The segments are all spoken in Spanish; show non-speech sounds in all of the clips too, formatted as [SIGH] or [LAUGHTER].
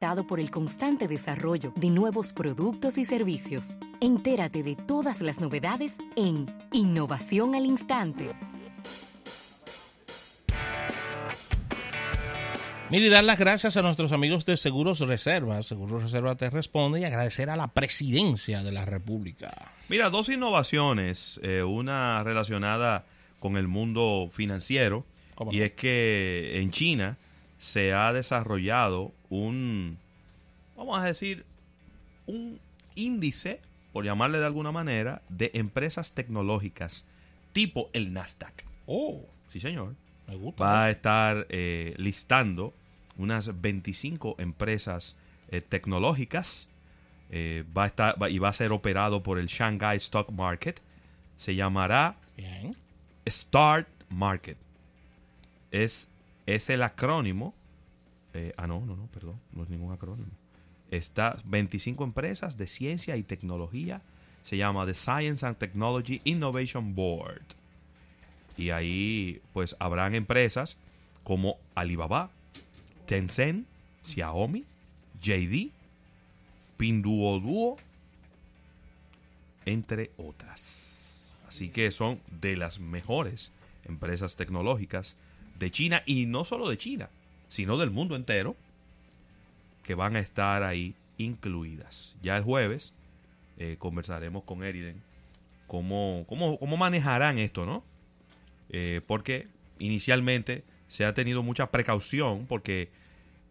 por el constante desarrollo de nuevos productos y servicios. Entérate de todas las novedades en Innovación al Instante. Mire, y dar las gracias a nuestros amigos de Seguros Reserva. Seguros Reserva te responde y agradecer a la presidencia de la República. Mira, dos innovaciones, eh, una relacionada con el mundo financiero, y es que en China se ha desarrollado un, vamos a decir, un índice, por llamarle de alguna manera, de empresas tecnológicas tipo el Nasdaq. Oh, sí señor. Me gusta. Va a estar eh, listando unas 25 empresas eh, tecnológicas. Eh, va a estar y va a ser operado por el Shanghai Stock Market. Se llamará Start Market. Es es el acrónimo. Eh, ah, no, no, no, perdón, no es ningún acrónimo. Está 25 empresas de ciencia y tecnología. Se llama The Science and Technology Innovation Board. Y ahí, pues, habrán empresas como Alibaba, Tencent, Xiaomi, JD, Pinduoduo, entre otras. Así que son de las mejores empresas tecnológicas de China y no solo de China, sino del mundo entero, que van a estar ahí incluidas. Ya el jueves eh, conversaremos con Eriden cómo, cómo, cómo manejarán esto, ¿no? Eh, porque inicialmente se ha tenido mucha precaución porque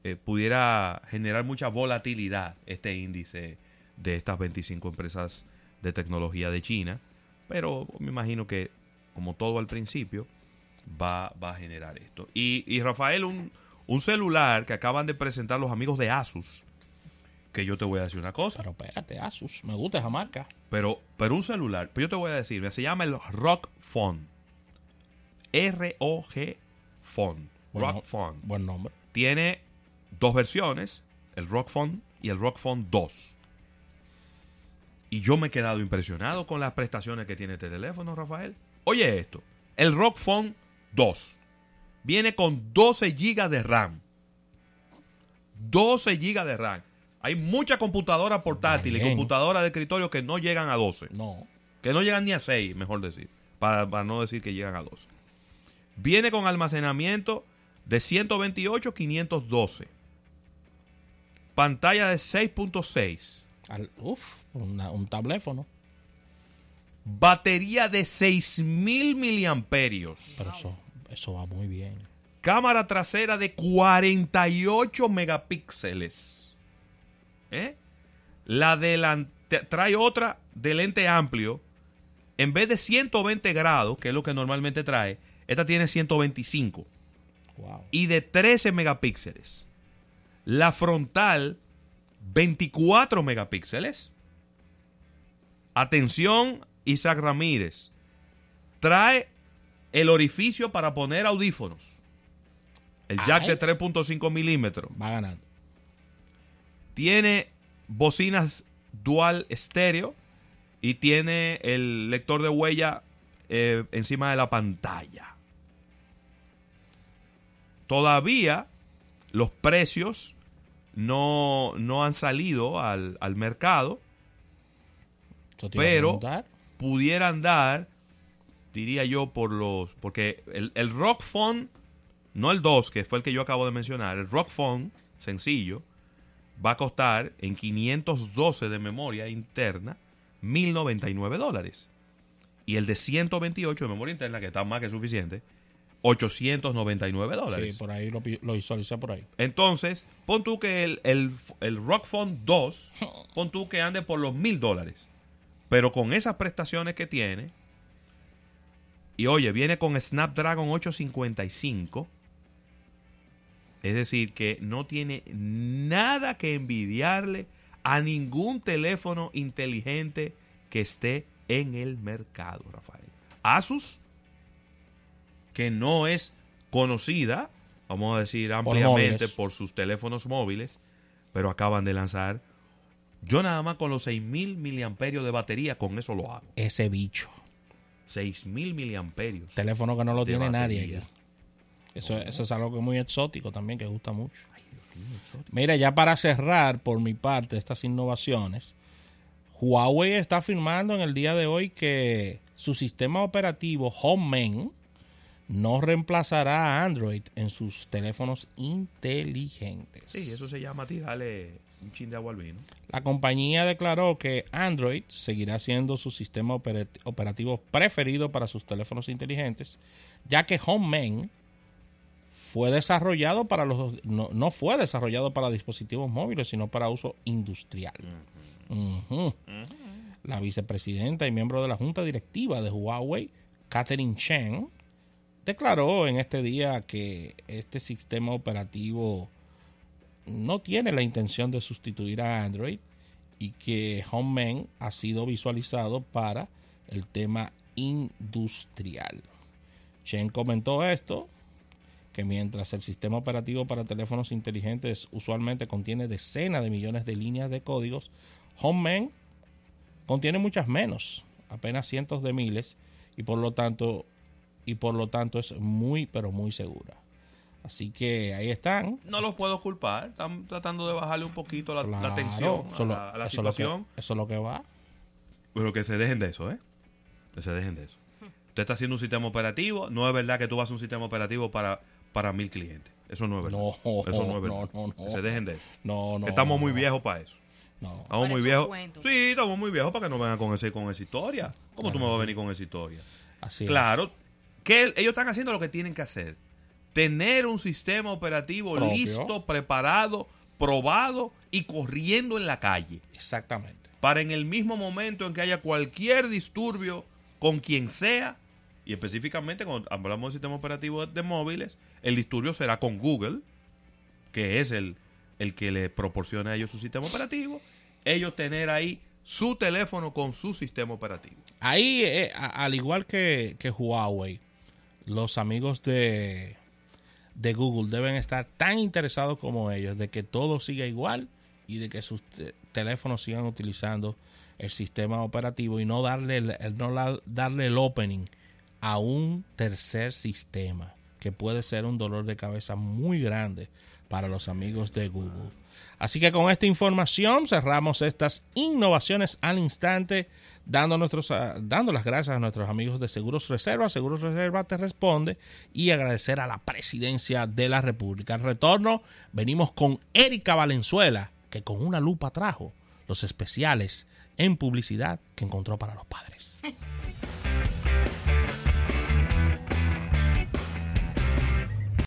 eh, pudiera generar mucha volatilidad este índice de estas 25 empresas de tecnología de China, pero me imagino que como todo al principio, va, va a generar esto. Y, Rafael, un, un, celular que acaban de presentar los amigos de Asus, que yo te voy a decir una cosa. Pero espérate, Asus, me gusta esa marca. Pero, pero un celular, pero yo te voy a decir, se llama el Rock Phone. R-O-G Phone. Rock Phone. Buen nombre. Tiene dos versiones, el Rock Phone y el Rock Phone 2. Y yo me he quedado impresionado con las prestaciones que tiene este teléfono, Rafael. Oye esto, el Rock Phone 2. Viene con 12 GB de RAM. 12 GB de RAM. Hay muchas computadoras portátiles y computadoras de escritorio que no llegan a 12. No. Que no llegan ni a 6, mejor decir. Para, no decir que llegan a 12. Viene con almacenamiento de 128, 512. Pantalla de 6.6. Uf, un teléfono. Batería de 6000 miliamperios. Pero eso, eso va muy bien. Cámara trasera de 48 megapíxeles. ¿Eh? La delante trae otra de lente amplio. En vez de 120 grados, que es lo que normalmente trae, esta tiene 125. Y de 13 megapíxeles. La frontal, 24 megapíxeles. Atención Isaac Ramírez, trae el orificio para poner audífonos. El jack de 3.5 milímetros. Va ganando. Tiene bocinas dual estéreo y tiene el lector de huella eh, encima de la pantalla. Todavía los precios no, no han salido al, al mercado. Pero pudieran dar, diría yo, por los. Porque el, el Rock no el 2, que fue el que yo acabo de mencionar, el Rock sencillo, va a costar en 512 de memoria interna 1099 dólares. Y el de 128 de memoria interna, que está más que suficiente, 899 dólares. Sí, por ahí lo, lo visualicé por ahí. Entonces, pon tú que el, el, el Rock Phone 2, pon tú que ande por los 1000 dólares. Pero con esas prestaciones que tiene, y oye, viene con Snapdragon 855, es decir, que no tiene nada que envidiarle a ningún teléfono inteligente que esté en el mercado, Rafael. Asus, que no es conocida, vamos a decir ampliamente, por, sus teléfonos móviles, pero acaban de lanzar yo nada más con los 6000 miliamperios de batería, con eso lo hago. Ese bicho. 6000 miliamperios. Teléfono que no lo tiene nadie Eso, eso, es algo que es muy exótico también, que gusta mucho. Ay, Dios Mira, ya para cerrar por mi parte estas innovaciones, Huawei está afirmando en el día de hoy que su sistema operativo HomeMen no reemplazará a Android en sus teléfonos inteligentes. Sí, eso se llama tirarle un chin de agua al vino. La compañía declaró que Android seguirá siendo su sistema operat- operativo preferido para sus teléfonos inteligentes, ya que HomeMen fue desarrollado para los no, no fue desarrollado para dispositivos móviles, sino para uso industrial. La vicepresidenta y miembro de la junta directiva de Huawei, Catherine Chen, declaró en este día que este sistema operativo no tiene la intención de sustituir a Android y que HomeMen ha sido visualizado para el tema industrial. Chen comentó esto, que mientras el sistema operativo para teléfonos inteligentes usualmente contiene decenas de millones de líneas de códigos, HomeMen contiene muchas menos, apenas cientos de miles, y por lo tanto, y por lo tanto es muy, pero muy segura. Así que ahí están. No los puedo culpar. Están tratando de bajarle un poquito la, la Claro, tensión a lo- la, a la eso lo que- situación. eso es lo que va. Pero que se dejen de eso, ¿eh? Que se dejen de eso. Usted está haciendo un sistema operativo. No es verdad que tú vas a un sistema operativo para, para mil clientes. Eso no es verdad. No, eso no es no, verdad. no, no. Que se dejen de eso. No, no. Estamos muy no, viejos para eso. No. Estamos Para muy viejos. Sí, estamos muy viejos para que no vengan con, ese, con esa historia. ¿Cómo tú me Claro, vas a venir con esa historia? Así es. Que ellos están haciendo lo que tienen que hacer. Tener un sistema operativo Propio. listo, preparado, probado y corriendo en la calle. Exactamente. Para en el mismo momento en que haya cualquier disturbio con quien sea, y específicamente cuando hablamos de sistema operativo de móviles, el disturbio será con Google, que es el, el que le proporciona a ellos su sistema operativo, ellos tener ahí su teléfono con su sistema operativo. Ahí, eh, a- al igual que, que Huawei, los amigos de, de Google deben estar tan interesados como ellos de que todo siga igual y de que sus te- teléfonos sigan utilizando el sistema operativo y no darle el- no la- darle el opening a un tercer sistema que puede ser un dolor de cabeza muy grande para los amigos de Google. Así que con esta información cerramos estas innovaciones al instante, dando, nuestros, ah, dando las gracias a nuestros amigos de Seguros Reserva. Seguros Reserva te responde y agradecer a la presidencia de la República. Al retorno, venimos con Erika Valenzuela, que con una lupa trajo los especiales en publicidad que encontró para los padres. [LAUGHS]